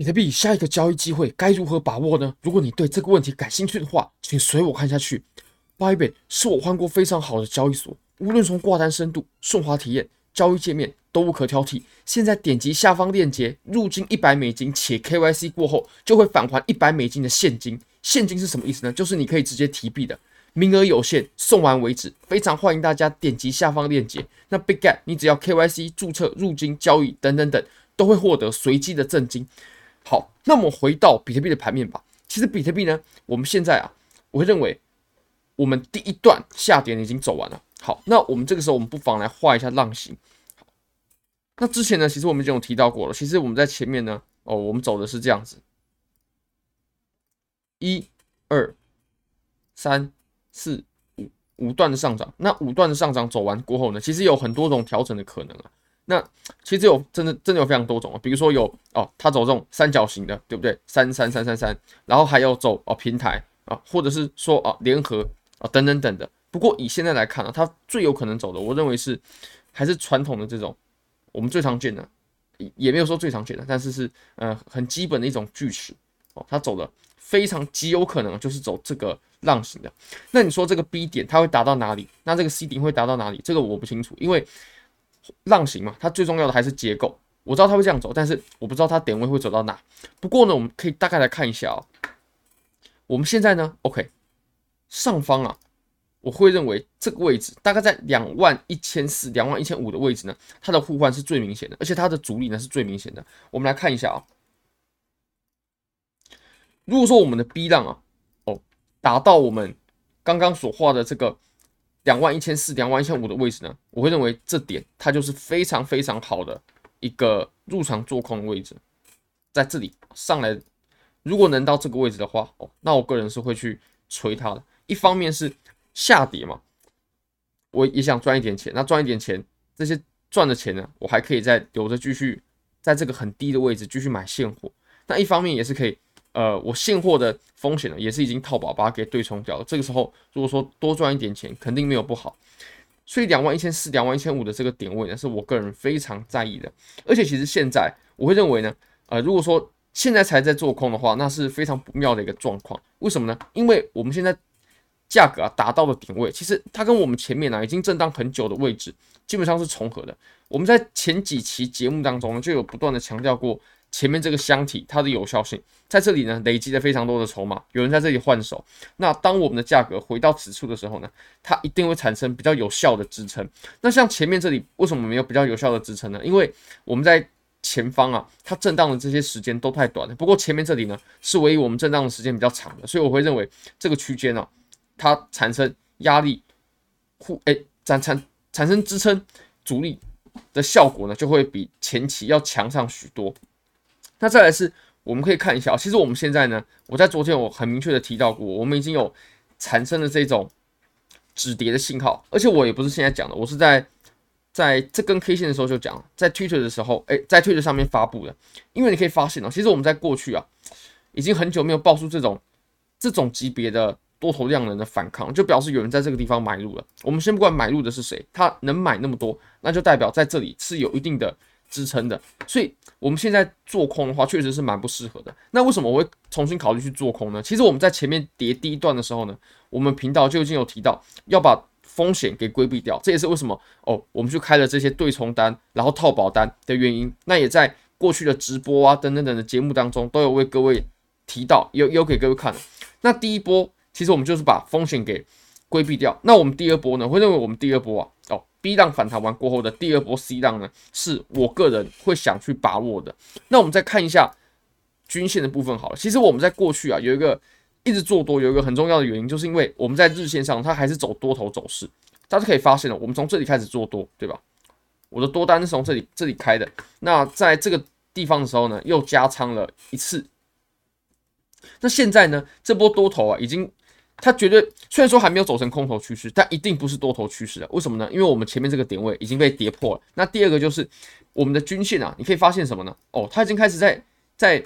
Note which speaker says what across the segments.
Speaker 1: 比特币下一个交易机会该如何把握呢？如果你对这个问题感兴趣的话，请随我看下去。Bybit 是我换过非常好的交易所，无论从挂单深度、顺滑体验、交易界面都无可挑剔。现在点击下方链接，入金一百美金，且 KYC 过后就会返还一百美金的现金。现金是什么意思呢？就是你可以直接提币的，名额有限，送完为止。非常欢迎大家点击下方链接。那 BigGap 你只要 KYC 注册、入金、交易等等等，都会获得随机的赠金。好，那么回到比特币的盘面吧。其实比特币呢，我们现在啊，我会认为我们第一段下跌已经走完了。好，那我们这个时候我们不妨来画一下浪形。那之前呢，其实我们已经有提到过了。其实我们在前面呢，哦，我们走的是这样子，一、二、三、四、五五段的上涨。那五段的上涨走完过后呢，其实有很多种调整的可能啊。那其实有真的真的有非常多种啊，比如说有哦，它走这种三角形的，对不对？三三三三三，然后还有走哦平台啊，或者是说啊联合啊等等等的。不过以现在来看呢，它最有可能走的，我认为是还是传统的这种我们最常见的，也没有说最常见的，但是是呃很基本的一种锯齿哦，它走的非常极有可能就是走这个浪形的。那你说这个 B 点它会达到哪里？那这个 C 点会达到哪里？这个我不清楚，因为。浪形嘛，它最重要的还是结构。我知道它会这样走，但是我不知道它点位会走到哪。不过呢，我们可以大概来看一下哦。我们现在呢，OK，上方啊，我会认为这个位置大概在两万一千四、两万一千五的位置呢，它的互换是最明显的，而且它的阻力呢是最明显的。我们来看一下啊，如果说我们的 B 浪啊，哦，达到我们刚刚所画的这个。两万一千四、两万一千五的位置呢，我会认为这点它就是非常非常好的一个入场做空的位置，在这里上来，如果能到这个位置的话，哦，那我个人是会去锤它的。一方面是下跌嘛，我也想赚一点钱，那赚一点钱，这些赚的钱呢，我还可以再留着继续在这个很低的位置继续买现货。那一方面也是可以。呃，我现货的风险呢，也是已经套保把它给对冲掉了。这个时候，如果说多赚一点钱，肯定没有不好。所以两万一千四、两万一千五的这个点位呢，是我个人非常在意的。而且其实现在我会认为呢，呃，如果说现在才在做空的话，那是非常不妙的一个状况。为什么呢？因为我们现在价格啊达到的点位，其实它跟我们前面呢、已经震荡很久的位置基本上是重合的。我们在前几期节目当中呢，就有不断的强调过。前面这个箱体它的有效性在这里呢，累积了非常多的筹码，有人在这里换手。那当我们的价格回到此处的时候呢，它一定会产生比较有效的支撑。那像前面这里为什么没有比较有效的支撑呢？因为我们在前方啊，它震荡的这些时间都太短了。不过前面这里呢，是唯一我们震荡的时间比较长的，所以我会认为这个区间呢，它产生压力互诶产产产生支撑阻力的效果呢，就会比前期要强上许多。那再来是，我们可以看一下，其实我们现在呢，我在昨天我很明确的提到过，我们已经有产生了这种止跌的信号，而且我也不是现在讲的，我是在在这根 K 线的时候就讲，在 Twitter 的时候，诶，在 Twitter 上面发布的，因为你可以发现哦，其实我们在过去啊，已经很久没有爆出这种这种级别的多头量能的反抗，就表示有人在这个地方买入了。我们先不管买入的是谁，他能买那么多，那就代表在这里是有一定的。支撑的，所以我们现在做空的话，确实是蛮不适合的。那为什么我会重新考虑去做空呢？其实我们在前面跌第一段的时候呢，我们频道就已经有提到要把风险给规避掉，这也是为什么哦，我们去开了这些对冲单，然后套保单的原因。那也在过去的直播啊等等等的节目当中都有为各位提到，有有给各位看。那第一波其实我们就是把风险给规避掉。那我们第二波呢，会认为我们第二波啊，哦。B 浪反弹完过后的第二波 C 浪呢，是我个人会想去把握的。那我们再看一下均线的部分好了。其实我们在过去啊，有一个一直做多，有一个很重要的原因，就是因为我们在日线上它还是走多头走势。大家可以发现了，我们从这里开始做多，对吧？我的多单是从这里这里开的。那在这个地方的时候呢，又加仓了一次。那现在呢，这波多头啊，已经。它绝对虽然说还没有走成空头趋势，但一定不是多头趋势的。为什么呢？因为我们前面这个点位已经被跌破了。那第二个就是我们的均线啊，你可以发现什么呢？哦，它已经开始在在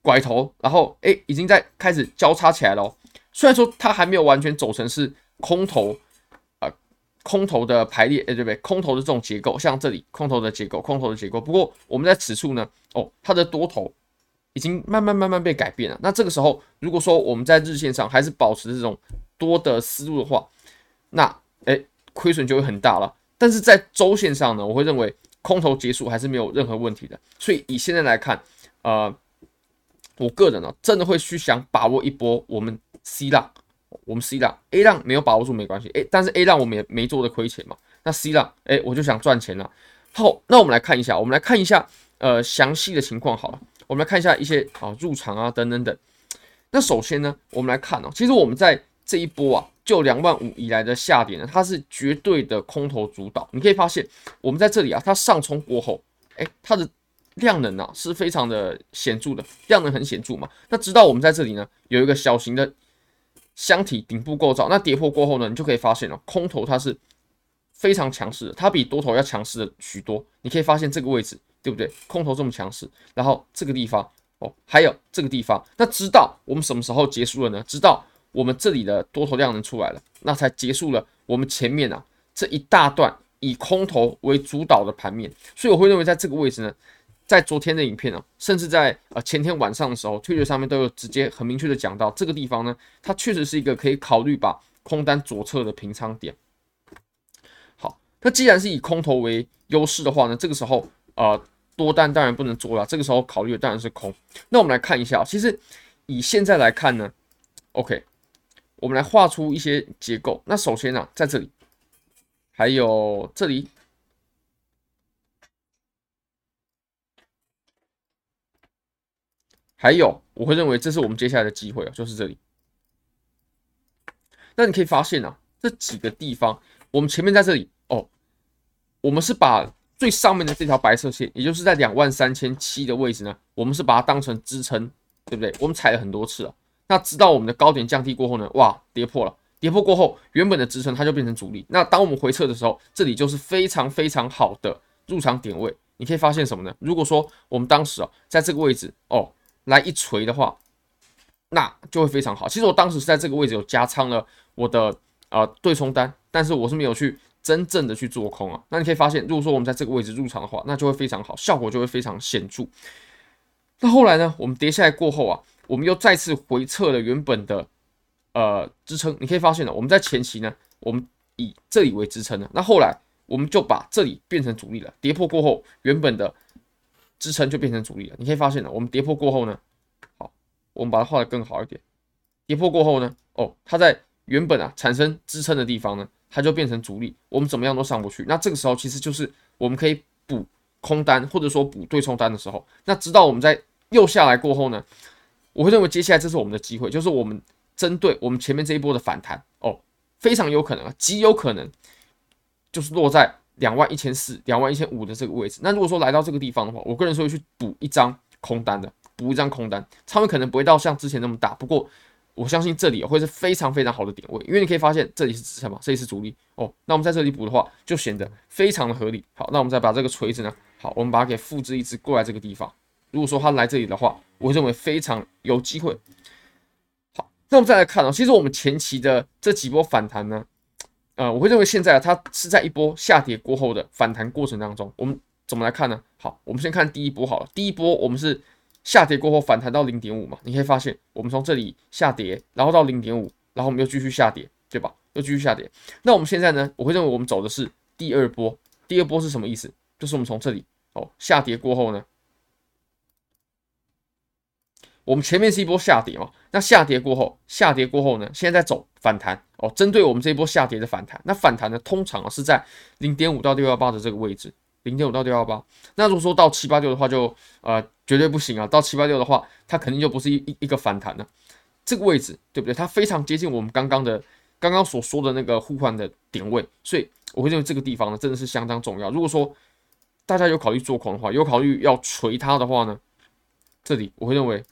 Speaker 1: 拐头，然后诶，已经在开始交叉起来了。虽然说它还没有完全走成是空头啊、空头的排列，诶，对不对？空头的这种结构，像这里空头的结构，空头的结构。不过我们在此处呢，哦，它的多头已经慢慢慢慢被改变了。那这个时候，如果说我们在日线上还是保持这种多的思路的话，那哎，亏损就会很大了。但是在周线上呢，我会认为空头结束还是没有任何问题的。所以以现在来看，呃，我个人呢，真的会去想把握一波我们 C 浪，我们 C 浪 A 浪没有把握住没关系，哎，但是 A 浪我们也没做的亏钱嘛。那 C 浪，哎，我就想赚钱了。好，那我们来看一下，我们来看一下呃详细的情况好了，我们来看一下一些啊入场啊等等等。那首先呢，我们来看哦，其实我们在这一波啊。就两万五以来的下跌呢，它是绝对的空头主导。你可以发现，我们在这里啊，它上冲过后，哎，它的量能啊是非常的显著的，量能很显著嘛。那直到我们在这里呢，有一个小型的箱体顶部构造，那跌破过后呢，你就可以发现了，空头它是非常强势的，它比多头要强势的许多。你可以发现这个位置，对不对？空头这么强势，然后这个地方哦，还有这个地方，那直到我们什么时候结束了呢？直到。我们这里的多头量能出来了，那才结束了我们前面啊这一大段以空头为主导的盘面，所以我会认为在这个位置呢，在昨天的影片啊，甚至在呃前天晚上的时候，Twitter 上面都有直接很明确的讲到这个地方呢，它确实是一个可以考虑把空单左侧的平仓点。好，那既然是以空头为优势的话呢，这个时候呃多单当然不能做了，这个时候考虑的当然是空。那我们来看一下，其实以现在来看呢，OK。我们来画出一些结构。那首先呢、在这里，还有这里，还有，我会认为这是我们接下来的机会啊，就是这里。那你可以发现啊，这几个地方，我们前面在这里哦，我们是把最上面的这条白色线，也就是在两万三千七的位置呢，我们是把它当成支撑，对不对？我们踩了很多次了。那直到我们的高点降低过后呢？哇，跌破了！跌破过后，原本的支撑它就变成阻力。那当我们回撤的时候，这里就是非常非常好的入场点位。你可以发现什么呢？如果说我们当时啊，在这个位置哦来一锤的话，那就会非常好。其实我当时是在这个位置有加仓了我的呃对冲单，但是我是没有去真正的去做空啊。那你可以发现，如果说我们在这个位置入场的话，那就会非常好，效果就会非常显著。那后来呢？我们跌下来过后啊。我们又再次回测了原本的呃支撑，你可以发现呢，我们在前期呢，我们以这里为支撑的，那后来我们就把这里变成阻力了。跌破过后，原本的支撑就变成阻力了。你可以发现呢，我们跌破过后呢，好，我们把它画得更好一点。跌破过后呢，哦，它在原本啊产生支撑的地方呢，它就变成阻力，我们怎么样都上不去。那这个时候其实就是我们可以补空单或者说补对冲单的时候。那直到我们在又下来过后呢，我会认为接下来这是我们的机会，就是我们针对我们前面这一波的反弹哦，非常有可能啊，极有可能就是落在两万一千四、两万一千五的这个位置。那如果说来到这个地方的话，我个人是会去补一张空单的，补一张空单，仓位可能不会到像之前那么大，不过我相信这里会是非常非常好的点位，因为你可以发现这里是支撑嘛，这里是阻力哦。那我们在这里补的话，就显得非常的合理。好，那我们再把这个锤子呢，好，我们把它给复制一支过来这个地方。如果说它来这里的话，我认为非常有机会。好，那我们再来看啊，其实我们前期的这几波反弹呢，呃，我会认为现在它是在一波下跌过后的反弹过程当中。我们怎么来看呢？好，我们先看第一波好了。第一波我们是下跌过后反弹到零点五嘛，你可以发现我们从这里下跌，然后到零点五，然后我们又继续下跌，对吧？又继续下跌。那我们现在呢，我会认为我们走的是第二波。第二波是什么意思？就是我们从这里哦下跌过后呢。我们前面是一波下跌嘛，那下跌过后，下跌过后呢，现在在走反弹哦。针对我们这一波下跌的反弹，那反弹呢，通常是在零点五到六幺八的这个位置，零点五到六幺八。那如果说到七八六的话就，就呃绝对不行啊。到七八六的话，它肯定就不是一一一个反弹了。这个位置对不对？它非常接近我们刚刚的刚刚所说的那个互换的点位，所以我会认为这个地方呢真的是相当重要。如果说大家有考虑做空的话，有考虑要锤它的话呢，这里我会认为。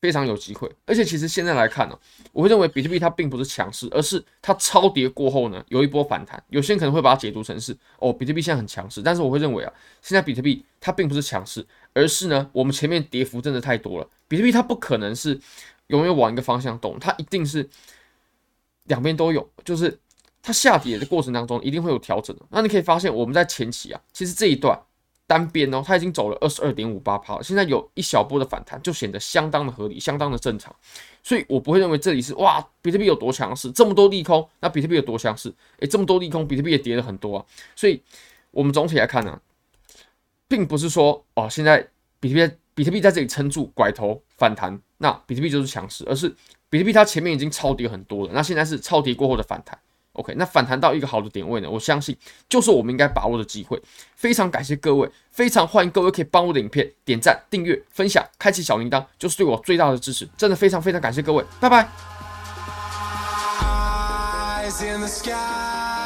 Speaker 1: 非常有机会，而且其实现在来看呢、我会认为比特币它并不是强势，而是它超跌过后呢有一波反弹。有些人可能会把它解读成是哦，比特币现在很强势，但是我会认为啊，现在比特币它并不是强势，而是呢我们前面跌幅真的太多了。比特币它不可能是永远往一个方向动，它一定是两边都有，就是它下跌的过程当中一定会有调整的。那你可以发现我们在前期啊，其实这一段单边哦，它已经走了二十二点五八趴了，现在有一小波的反弹，就显得相当的合理，相当的正常。所以我不会认为这里是哇，比特币有多强势，这么多利空，那比特币有多强势？诶，这么多利空，比特币也跌了很多啊。所以我们总体来看呢、并不是说哦，现在比特币比特币在这里撑住拐头反弹，那比特币就是强势，而是比特币它前面已经超跌很多了，那现在是超跌过后的反弹。OK，那反弹到一个好的点位呢，我相信就是我们应该把握的机会。非常感谢各位，非常欢迎各位可以帮我的影片点赞、订阅、分享、开启小铃铛，就是对我最大的支持。真的非常非常感谢各位，拜拜。